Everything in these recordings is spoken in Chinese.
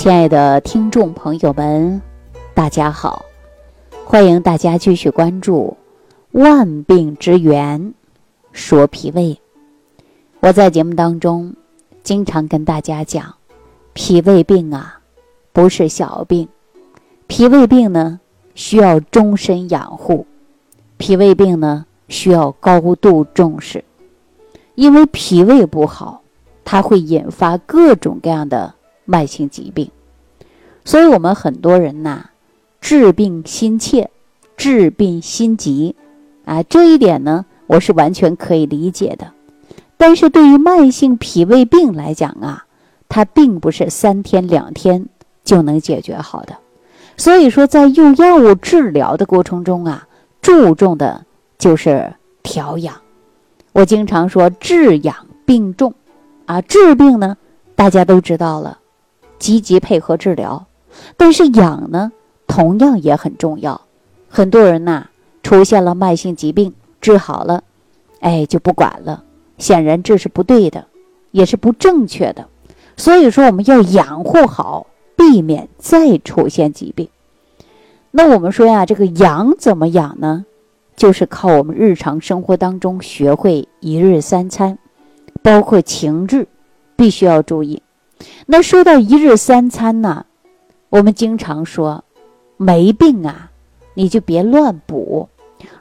亲爱的听众朋友们，大家好！欢迎大家继续关注《万病之源》，说脾胃。我在节目当中经常跟大家讲，脾胃病啊，不是小病，脾胃病呢需要终身养护，脾胃病呢需要高度重视，因为脾胃不好，它会引发各种各样的。慢性疾病，所以我们很多人呐，治病心切，治病心急，啊，这一点呢，我是完全可以理解的。但是对于慢性脾胃病来讲啊，它并不是三天两天就能解决好的。所以说，在用药物治疗的过程中啊，注重的就是调养。我经常说治养并重，啊，治病呢，大家都知道了。积极配合治疗，但是养呢，同样也很重要。很多人呐，出现了慢性疾病，治好了，哎，就不管了。显然这是不对的，也是不正确的。所以说，我们要养护好，避免再出现疾病。那我们说呀，这个养怎么养呢？就是靠我们日常生活当中学会一日三餐，包括情志，必须要注意。那说到一日三餐呢，我们经常说，没病啊，你就别乱补，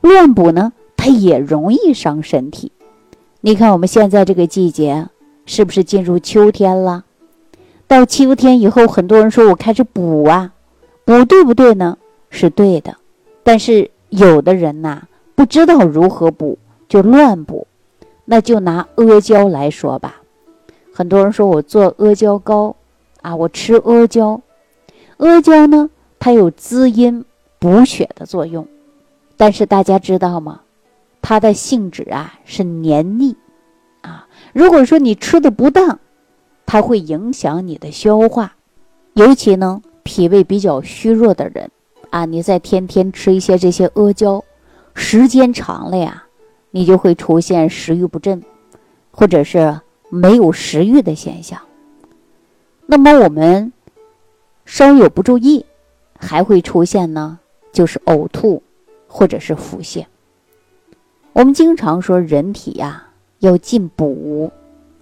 乱补呢，它也容易伤身体。你看我们现在这个季节，是不是进入秋天了？到秋天以后，很多人说我开始补啊，补对不对呢？是对的，但是有的人呐，不知道如何补，就乱补。那就拿阿胶来说吧。很多人说我做阿胶糕，啊，我吃阿胶，阿胶呢，它有滋阴补血的作用，但是大家知道吗？它的性质啊是黏腻，啊，如果说你吃的不当，它会影响你的消化，尤其呢脾胃比较虚弱的人，啊，你再天天吃一些这些阿胶，时间长了呀，你就会出现食欲不振，或者是。没有食欲的现象，那么我们稍有不注意，还会出现呢，就是呕吐或者是腹泻。我们经常说人体呀要进补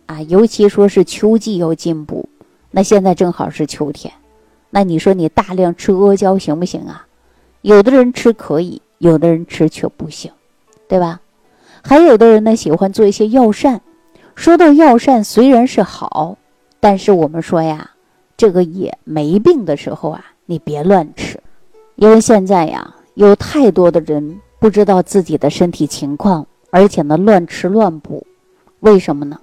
啊，尤其说是秋季要进补。那现在正好是秋天，那你说你大量吃阿胶行不行啊？有的人吃可以，有的人吃却不行，对吧？还有的人呢喜欢做一些药膳。说到药膳，虽然是好，但是我们说呀，这个也没病的时候啊，你别乱吃，因为现在呀，有太多的人不知道自己的身体情况，而且呢乱吃乱补，为什么呢？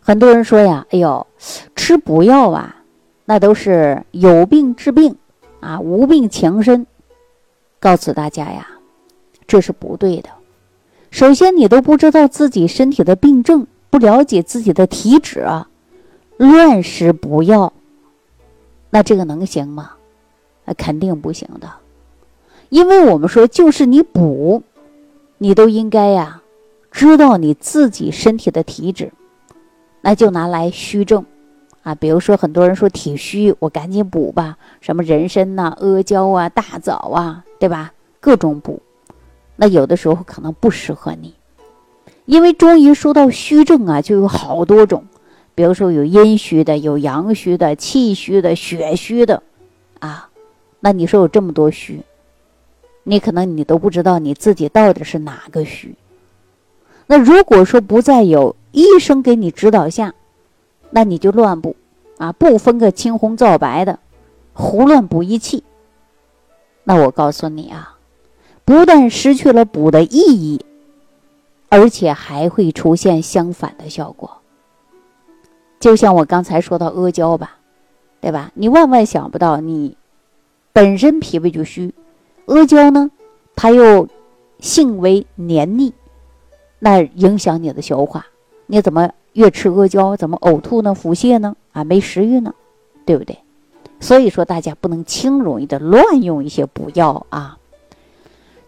很多人说呀，哎呦，吃补药啊，那都是有病治病啊，无病强身。告诉大家呀，这是不对的。首先，你都不知道自己身体的病症。不了解自己的体质啊，乱食补药，那这个能行吗？那肯定不行的，因为我们说，就是你补，你都应该呀，知道你自己身体的体质，那就拿来虚症啊。比如说，很多人说体虚，我赶紧补吧，什么人参呐、阿胶啊、大枣啊，对吧？各种补，那有的时候可能不适合你。因为中医说到虚症啊，就有好多种，比如说有阴虚的，有阳虚的，气虚的，血虚的，啊，那你说有这么多虚，你可能你都不知道你自己到底是哪个虚。那如果说不再有医生给你指导下，那你就乱补啊，不分个青红皂白的，胡乱补一气。那我告诉你啊，不但失去了补的意义。而且还会出现相反的效果，就像我刚才说到阿胶吧，对吧？你万万想不到，你本身脾胃就虚，阿胶呢，它又性为黏腻，那影响你的消化，你怎么越吃阿胶怎么呕吐呢？腹泻呢？啊，没食欲呢，对不对？所以说，大家不能轻容易的乱用一些补药啊。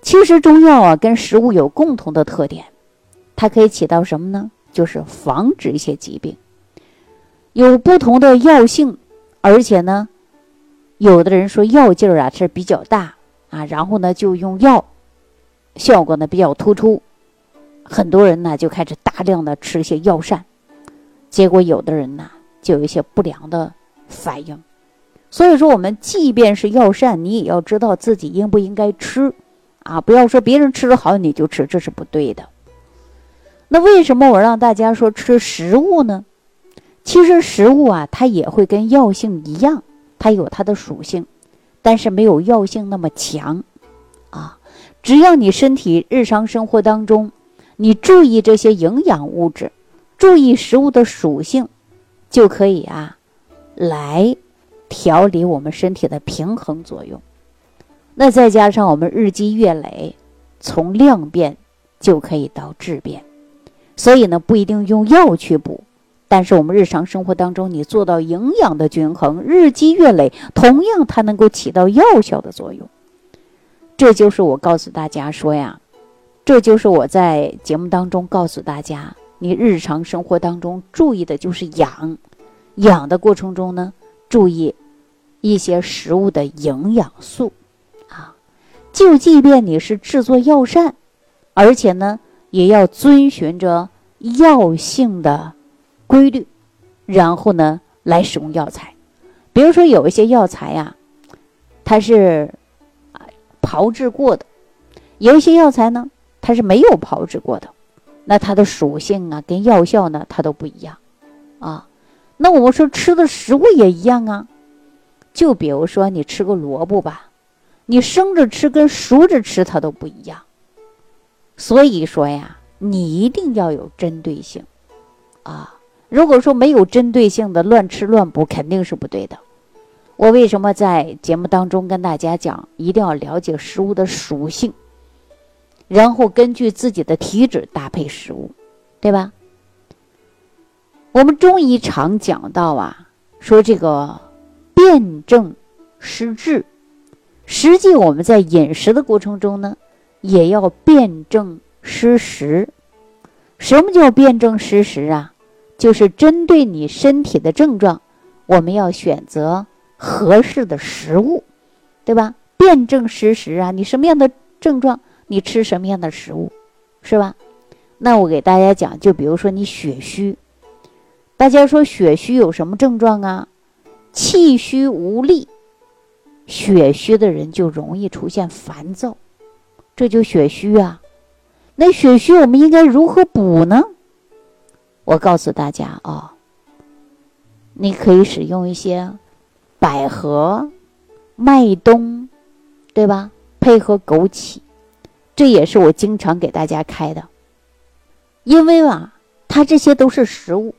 其实中药啊，跟食物有共同的特点。它可以起到什么呢？就是防止一些疾病，有不同的药性，而且呢，有的人说药劲儿啊是比较大啊，然后呢就用药，效果呢比较突出，很多人呢就开始大量的吃一些药膳，结果有的人呢就有一些不良的反应。所以说，我们即便是药膳，你也要知道自己应不应该吃啊，不要说别人吃的好你就吃，这是不对的。那为什么我让大家说吃食物呢？其实食物啊，它也会跟药性一样，它有它的属性，但是没有药性那么强啊。只要你身体日常生活当中，你注意这些营养物质，注意食物的属性，就可以啊，来调理我们身体的平衡作用。那再加上我们日积月累，从量变就可以到质变，所以呢，不一定用药去补。但是我们日常生活当中，你做到营养的均衡，日积月累，同样它能够起到药效的作用。这就是我告诉大家说呀，这就是我在节目当中告诉大家，你日常生活当中注意的就是养，养的过程中呢，注意一些食物的营养素啊，就即便你是制作药膳，而且呢，也要遵循着药性的。规律，然后呢来使用药材，比如说有一些药材呀，它是啊炮制过的，有一些药材呢它是没有炮制过的，那它的属性啊跟药效呢它都不一样啊。那我们说吃的食物也一样啊，就比如说你吃个萝卜吧，你生着吃跟熟着吃它都不一样，所以说呀，你一定要有针对性啊。如果说没有针对性的乱吃乱补，肯定是不对的。我为什么在节目当中跟大家讲，一定要了解食物的属性，然后根据自己的体质搭配食物，对吧？我们中医常讲到啊，说这个辨证施治，实际我们在饮食的过程中呢，也要辨证施食。什么叫辨证施食啊？就是针对你身体的症状，我们要选择合适的食物，对吧？辨证施食啊，你什么样的症状，你吃什么样的食物，是吧？那我给大家讲，就比如说你血虚，大家说血虚有什么症状啊？气虚无力，血虚的人就容易出现烦躁，这就血虚啊。那血虚我们应该如何补呢？我告诉大家啊，你可以使用一些百合、麦冬，对吧？配合枸杞，这也是我经常给大家开的。因为啊，它这些都是食物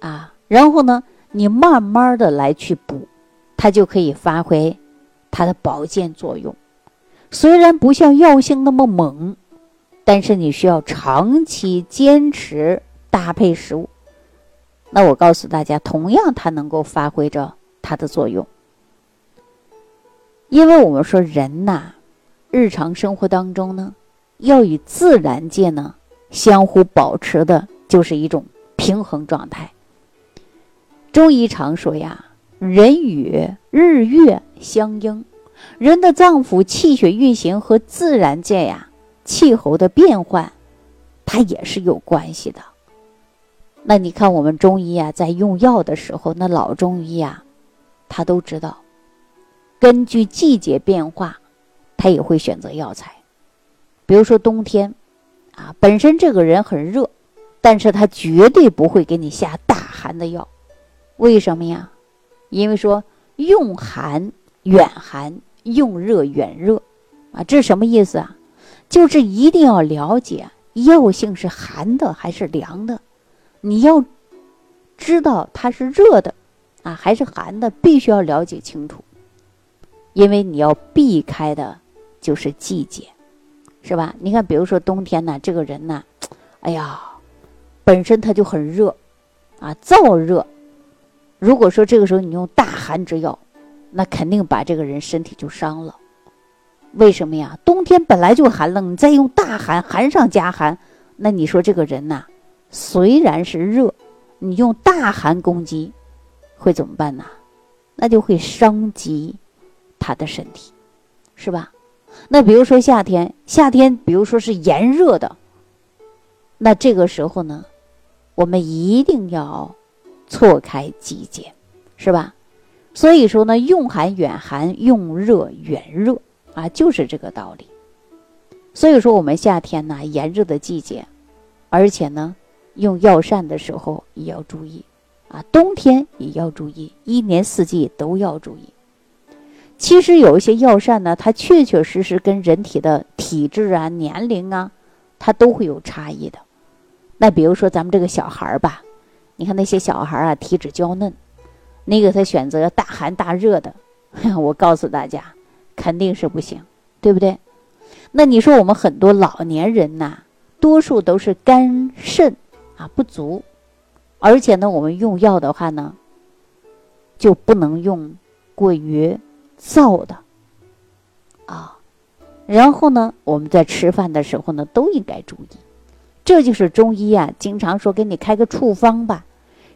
啊，然后呢，你慢慢的来去补，它就可以发挥它的保健作用。虽然不像药性那么猛，但是你需要长期坚持。搭配食物，那我告诉大家，同样它能够发挥着它的作用。因为我们说人呐，日常生活当中呢，要与自然界呢相互保持的，就是一种平衡状态。中医常说呀，人与日月相应，人的脏腑气血运行和自然界呀气候的变换，它也是有关系的。那你看，我们中医啊，在用药的时候，那老中医啊，他都知道，根据季节变化，他也会选择药材。比如说冬天，啊，本身这个人很热，但是他绝对不会给你下大寒的药。为什么呀？因为说用寒远寒，用热远热，啊，这是什么意思啊？就是一定要了解药性是寒的还是凉的。你要知道它是热的啊还是寒的，必须要了解清楚，因为你要避开的就是季节，是吧？你看，比如说冬天呢，这个人呢，哎呀，本身他就很热啊，燥热。如果说这个时候你用大寒之药，那肯定把这个人身体就伤了。为什么呀？冬天本来就寒冷，你再用大寒，寒上加寒，那你说这个人呐？虽然是热，你用大寒攻击，会怎么办呢？那就会伤及他的身体，是吧？那比如说夏天，夏天比如说是炎热的，那这个时候呢，我们一定要错开季节，是吧？所以说呢，用寒远寒，用热远热啊，就是这个道理。所以说，我们夏天呢，炎热的季节，而且呢，用药膳的时候也要注意啊，冬天也要注意，一年四季都要注意。其实有一些药膳呢，它确确实实跟人体的体质啊、年龄啊，它都会有差异的。那比如说咱们这个小孩儿吧，你看那些小孩儿啊，体质娇嫩，你给他选择大寒大热的，我告诉大家，肯定是不行，对不对？那你说我们很多老年人呐，多数都是肝肾啊不足，而且呢，我们用药的话呢，就不能用过于。燥的，啊，然后呢，我们在吃饭的时候呢，都应该注意。这就是中医啊，经常说给你开个处方吧。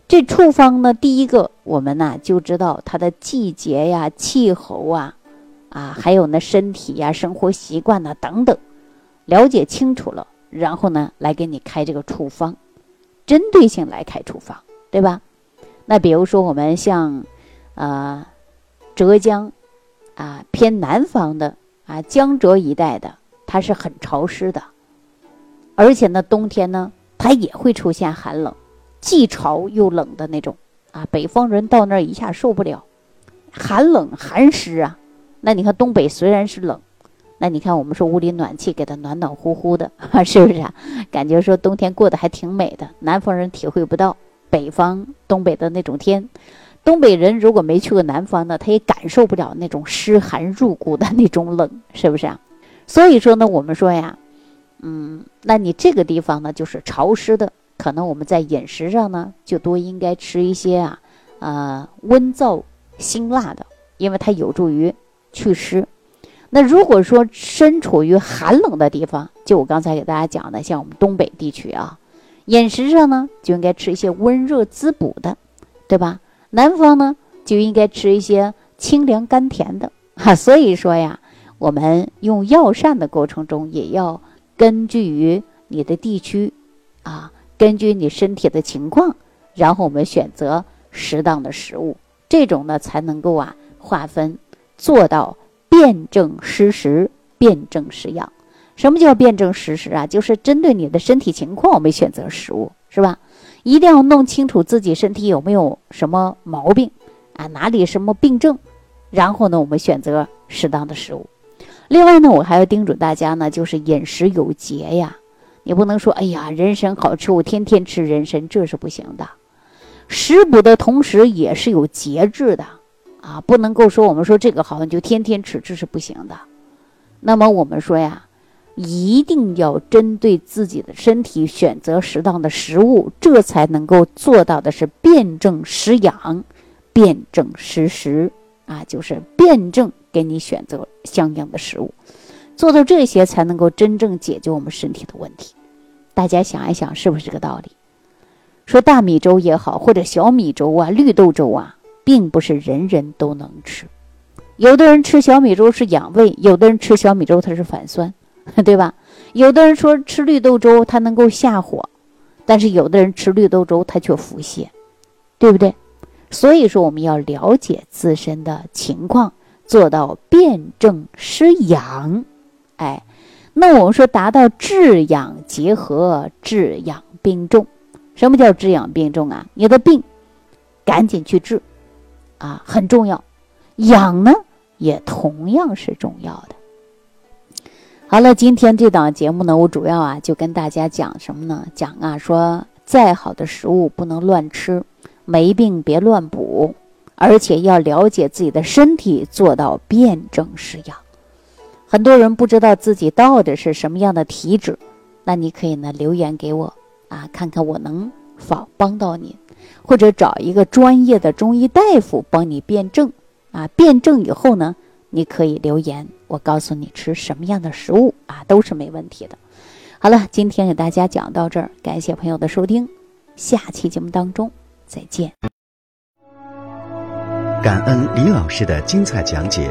这处方呢，第一个我们呢就知道它的季节呀、气候啊，啊，还有呢身体呀、生活习惯呐等等，了解清楚了，然后呢来给你开这个处方，针对性来开处方，对吧？那比如说我们像，呃，浙江。啊，偏南方的啊，江浙一带的，它是很潮湿的，而且呢，冬天呢，它也会出现寒冷，既潮又冷的那种啊。北方人到那儿一下受不了，寒冷寒湿啊。那你看东北虽然是冷，那你看我们说屋里暖气给它暖暖乎乎的，是不是啊？感觉说冬天过得还挺美的。南方人体会不到北方东北的那种天。东北人如果没去过南方呢，他也感受不了那种湿寒入骨的那种冷，是不是啊？所以说呢，我们说呀，嗯，那你这个地方呢就是潮湿的，可能我们在饮食上呢就多应该吃一些啊，呃，温燥辛辣的，因为它有助于祛湿。那如果说身处于寒冷的地方，就我刚才给大家讲的，像我们东北地区啊，饮食上呢就应该吃一些温热滋补的，对吧？南方呢，就应该吃一些清凉甘甜的哈。所以说呀，我们用药膳的过程中，也要根据于你的地区，啊，根据你身体的情况，然后我们选择适当的食物，这种呢才能够啊划分做到辨证施食、辨证施养。什么叫辨证施食啊？就是针对你的身体情况，我们选择食物，是吧？一定要弄清楚自己身体有没有什么毛病啊，哪里什么病症，然后呢，我们选择适当的食物。另外呢，我还要叮嘱大家呢，就是饮食有节呀，你不能说哎呀，人参好吃，我天天吃人参，这是不行的。食补的同时也是有节制的啊，不能够说我们说这个好，你就天天吃，这是不行的。那么我们说呀。一定要针对自己的身体选择适当的食物，这才能够做到的是辨证施养、辨证施食啊，就是辨证给你选择相应的食物，做到这些才能够真正解决我们身体的问题。大家想一想，是不是这个道理？说大米粥也好，或者小米粥啊、绿豆粥啊，并不是人人都能吃。有的人吃小米粥是养胃，有的人吃小米粥它是反酸。对吧？有的人说吃绿豆粥它能够下火，但是有的人吃绿豆粥它却腹泻，对不对？所以说我们要了解自身的情况，做到辨证施养。哎，那我们说达到治养结合，治养并重。什么叫治养并重啊？你的病赶紧去治啊，很重要。养呢也同样是重要的。好了，今天这档节目呢，我主要啊就跟大家讲什么呢？讲啊，说再好的食物不能乱吃，没病别乱补，而且要了解自己的身体，做到辨证施养。很多人不知道自己到底是什么样的体质，那你可以呢留言给我啊，看看我能否帮到你，或者找一个专业的中医大夫帮你辨证啊。辨证以后呢，你可以留言。我告诉你吃什么样的食物啊，都是没问题的。好了，今天给大家讲到这儿，感谢朋友的收听，下期节目当中再见。感恩李老师的精彩讲解。